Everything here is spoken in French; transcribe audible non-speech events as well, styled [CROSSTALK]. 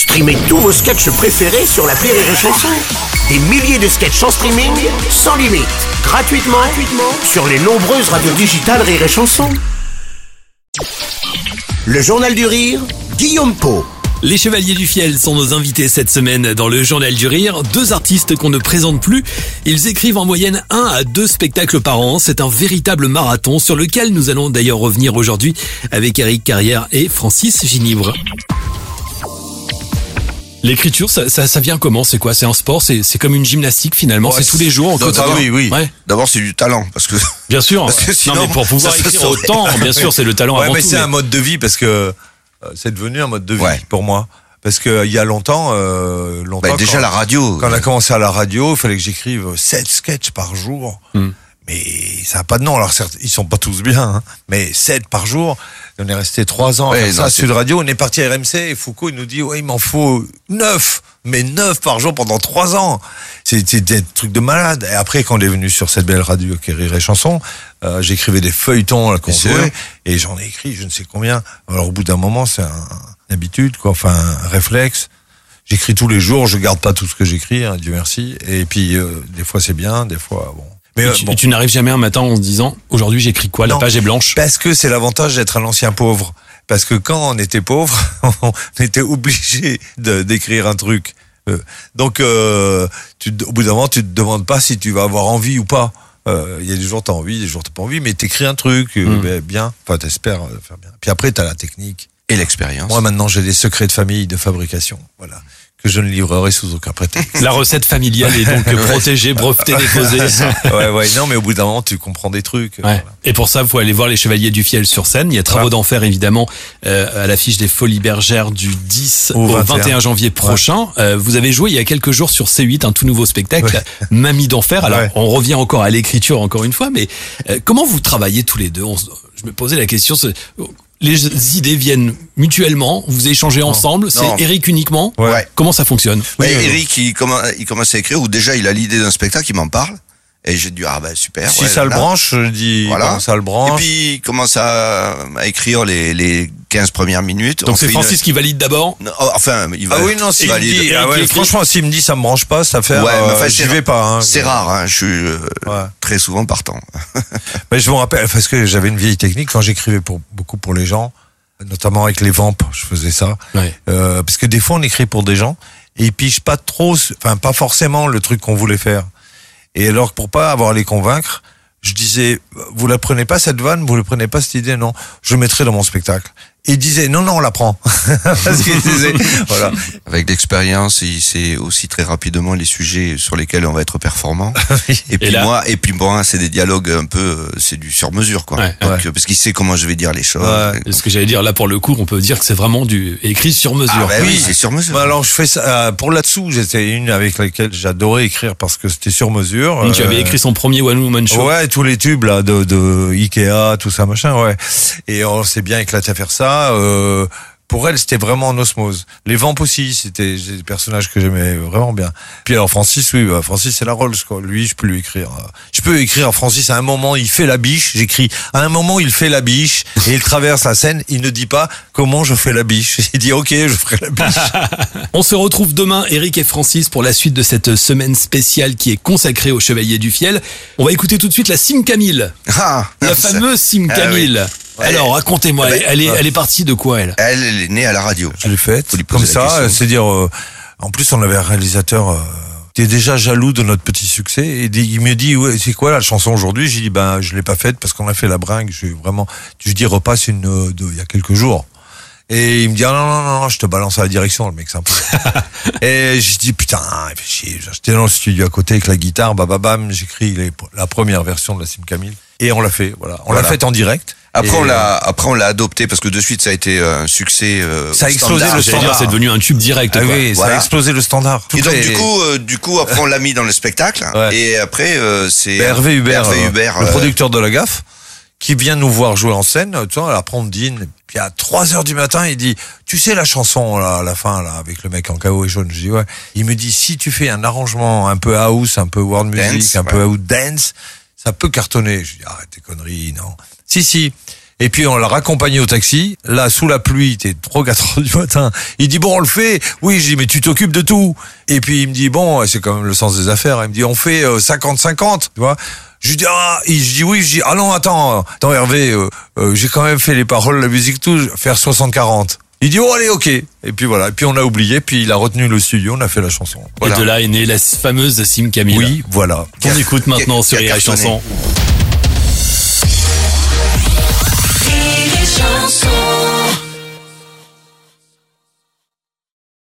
Streamez tous vos sketchs préférés sur la Rire et Chanson. Des milliers de sketchs en streaming, sans limite, gratuitement, sur les nombreuses radios digitales Rire et Chanson. Le Journal du Rire, Guillaume Po. Les Chevaliers du Fiel sont nos invités cette semaine dans le Journal du Rire. Deux artistes qu'on ne présente plus. Ils écrivent en moyenne un à deux spectacles par an. C'est un véritable marathon sur lequel nous allons d'ailleurs revenir aujourd'hui avec Eric Carrière et Francis Ginibre. L'écriture, ça, ça, ça vient comment? C'est quoi? C'est un sport? C'est c'est comme une gymnastique finalement? Ouais, C'est tous les jours quotidien? Oui, oui. Ouais. D'abord, c'est du talent, parce que Bien sûr. [LAUGHS] Parce que sinon, non, mais pour pouvoir ça écrire autant, bien sûr, c'est le talent Ouais, avant mais tout. c'est mais- un mode de vie parce que euh, c'est devenu un mode de vie Ouais. pour moi. Parce que il y a longtemps, euh, longtemps bah, déjà quand, la radio. quand on a commencé à la radio, il fallait que j'écrive 7 sketchs par jour. Hmm. Mais ça n'a pas de nom. Alors certes, ils sont pas tous bien, hein, mais 7 par jour. On est resté 3 ans à Ouais, ça à Sud Radio. On est parti à RMC et Foucault il nous dit ouais il m'en faut 9 mais 9 par jour pendant 3 ans. C'était des trucs de malade. Et après quand on est venu sur cette belle radio qui Rire et Chanson, euh, j'écrivais des feuilletons qu'on Bien sûr. jouait et j'en ai écrit je ne sais combien. Alors au bout d'un moment c'est un, une habitude quoi, enfin un réflexe. J'écris tous les jours, je garde pas tout ce que j'écris, hein, Dieu merci. Et puis euh, des fois c'est bien, des fois bon. Mais Et euh, tu, bon. tu n'arrives jamais un matin en se disant aujourd'hui j'écris quoi? La Non. page est blanche. Parce que c'est l'avantage d'être un ancien pauvre. Parce que quand on était pauvre, [LAUGHS] on était obligé d'écrire un truc. Euh, Donc, euh, tu, au bout d'un moment, tu te demandes pas si tu vas avoir envie ou pas. Euh, Il y a des jours t'as envie, des jours t'as pas envie, mais t'écris un truc Mm. ben, bien. Enfin, t'espères faire bien. Puis après, t'as la technique. Et l'expérience. Moi, maintenant, j'ai des secrets de famille, de fabrication. Voilà. Que je ne livrerai sous aucun prétexte. La recette familiale est donc [LAUGHS] protégée, brevetée, déposée. [LAUGHS] ouais, ouais. Non, mais au bout d'un moment, tu comprends des trucs. Ouais. Voilà. Et pour ça, vous faut aller voir les Chevaliers du Fiel sur scène. Il y a Travaux Voilà. d'enfer évidemment euh, à l'affiche des Folies Bergères du 10 au, Au 21. 21 janvier prochain. Euh, vous avez joué il y a quelques jours sur C8 un tout nouveau spectacle, Mamie d'enfer. Alors Ouais. on revient encore à l'écriture encore une fois, mais euh, comment vous travaillez tous les deux? On Je me posais la question. Les idées viennent mutuellement, vous échangez ensemble, c'est Eric uniquement. Ouais. Comment ça fonctionne Mais Oui, Eric, il, commence, il commence à écrire, ou déjà il a l'idée d'un spectacle, il m'en parle. Et j'ai dit, ah ben super. Si ouais, ça le branche, je dis, Voilà. bon, ça le Et branche. puis il commence à, à écrire les, les 15 premières minutes. Donc On c'est une- Francis qui valide d'abord. Non, oh, Enfin, il va. Ah oui, non, s'il me valide. dit, ah ouais, franchement, s'il me dit ça me branche pas, ça fait, Ouais, mais euh, enfin, j'y c'est vais pas. Hein. C'est rare, hein, je suis euh, Ouais. très souvent partant. [LAUGHS] Mais je me rappelle, parce que j'avais une vieille technique quand j'écrivais pour, beaucoup pour les gens, notamment avec les vampes, je faisais ça. Ouais. Euh, parce que des fois, on écrit pour des gens et ils pigent pas trop, enfin, pas forcément le truc qu'on voulait faire. Et alors, pour pas avoir à les convaincre, je disais, vous la prenez pas cette vanne, vous ne prenez pas cette idée, non, je le mettrai dans mon spectacle. Il disait, non, non, on la prend. [LAUGHS] parce qu'il disait, [LAUGHS] voilà. Avec l'expérience, il sait aussi très rapidement les sujets sur lesquels on va être performant. [LAUGHS] Et puis là- moi, et puis moi, c'est des dialogues un peu, euh, c'est du sur mesure, quoi. Ouais, Donc, ouais. euh, parce qu'il sait comment je vais dire les choses. Ouais. Ce que j'allais dire là pour le coup, on peut dire que c'est vraiment du écrit sur mesure. Ah, ben oui, Oui. c'est sur mesure. Bah, alors, je fais ça, euh, pour là-dessous, j'étais une avec laquelle j'adorais écrire parce que c'était sur mesure. Donc, tu avais Euh, écrit son premier One Woman Show. Ouais, tous les tubes là de, de Ikea, tout ça machin, ouais. Et on s'est bien éclaté à faire ça. Euh, pour elle, c'était vraiment en osmose. Les vampes aussi, c'était des personnages que j'aimais vraiment bien. Puis alors Francis, oui, bah, Francis c'est la Rolls quoi. Lui, je peux lui écrire. euh, Je peux écrire Francis à un moment, il fait la biche. J'écris à un moment, il fait la biche et il traverse la scène. Il ne dit pas comment je fais la biche. [LAUGHS] Il dit ok, je ferai la biche. [LAUGHS] On se retrouve demain, Eric et Francis, pour la suite de cette semaine spéciale qui est consacrée au Chevalier du Fiel. On va écouter tout de suite la Sim Camille. Ah, La fameuse Sim Ah Camille. Ouais. Alors, racontez-moi, elle, ben, elle est, elle est partie de quoi, elle? Elle, elle est née à la radio. Je l'ai faite comme ça, question. c'est-à-dire euh, en plus on avait un réalisateur euh, qui est déjà jaloux de notre petit succès et il me dit ouais, c'est quoi la chanson aujourd'hui? J'ai dit ben je l'ai pas faite parce qu'on a fait la bringue, je suis vraiment je dis repasse une euh, de il y a quelques jours. Et il me dit ah, non non non, non je te balance à la direction le mec c'est un peu. [LAUGHS] et je dis putain, il fait chier. J'étais dans le studio à côté avec la guitare, bah, bah, bam, j'écris la première version de la Sim Camille et on l'a fait voilà, on l'a Voilà. faite en direct. Après, Et, on l'a, après, on l'a adopté parce que de suite, ça a été un succès. euh, Ça a explosé standard. le standard. c'est devenu un tube direct. Ah quoi. oui, ça a explosé le standard. Et donc les- du coup, euh, du coup, après on l'a mis dans le spectacle. Ouais. Et après, euh, c'est Ben, Hervé Hubert, Hervé euh, Hubert, le euh, producteur de la gaffe, qui vient nous voir jouer en scène. Tu vois, après on dîne. Puis à 3 heures du matin, il dit, tu sais la chanson là, à la fin là, avec le mec en chaos et jaune. Je dis ouais. Il me dit si tu fais un arrangement un peu house, un peu world music, Dance, un peu ouais. house dance, ça peut cartonner. Je dis arrête tes conneries, non. Si si. Et puis on l'a raccompagné au taxi. Là, sous la pluie, t'es 3 4 heures du matin. Il dit bon, on le fait. Oui, je dis mais tu t'occupes de tout. Et puis il me dit bon, c'est quand même le sens des affaires. Il me dit on fait 50-50, tu vois. Je dis ah, je dis oui, je dis ah non attends, attends Hervé, euh, euh, j'ai quand même fait les paroles, la musique tout, faire 60-40. Il dit oh allez ok et puis voilà et puis on a oublié puis il a retenu le studio on a fait la chanson. Et de là est née la fameuse Sim Camille. Oui voilà. Qu'on écoute maintenant sur les Chanson. Chanson.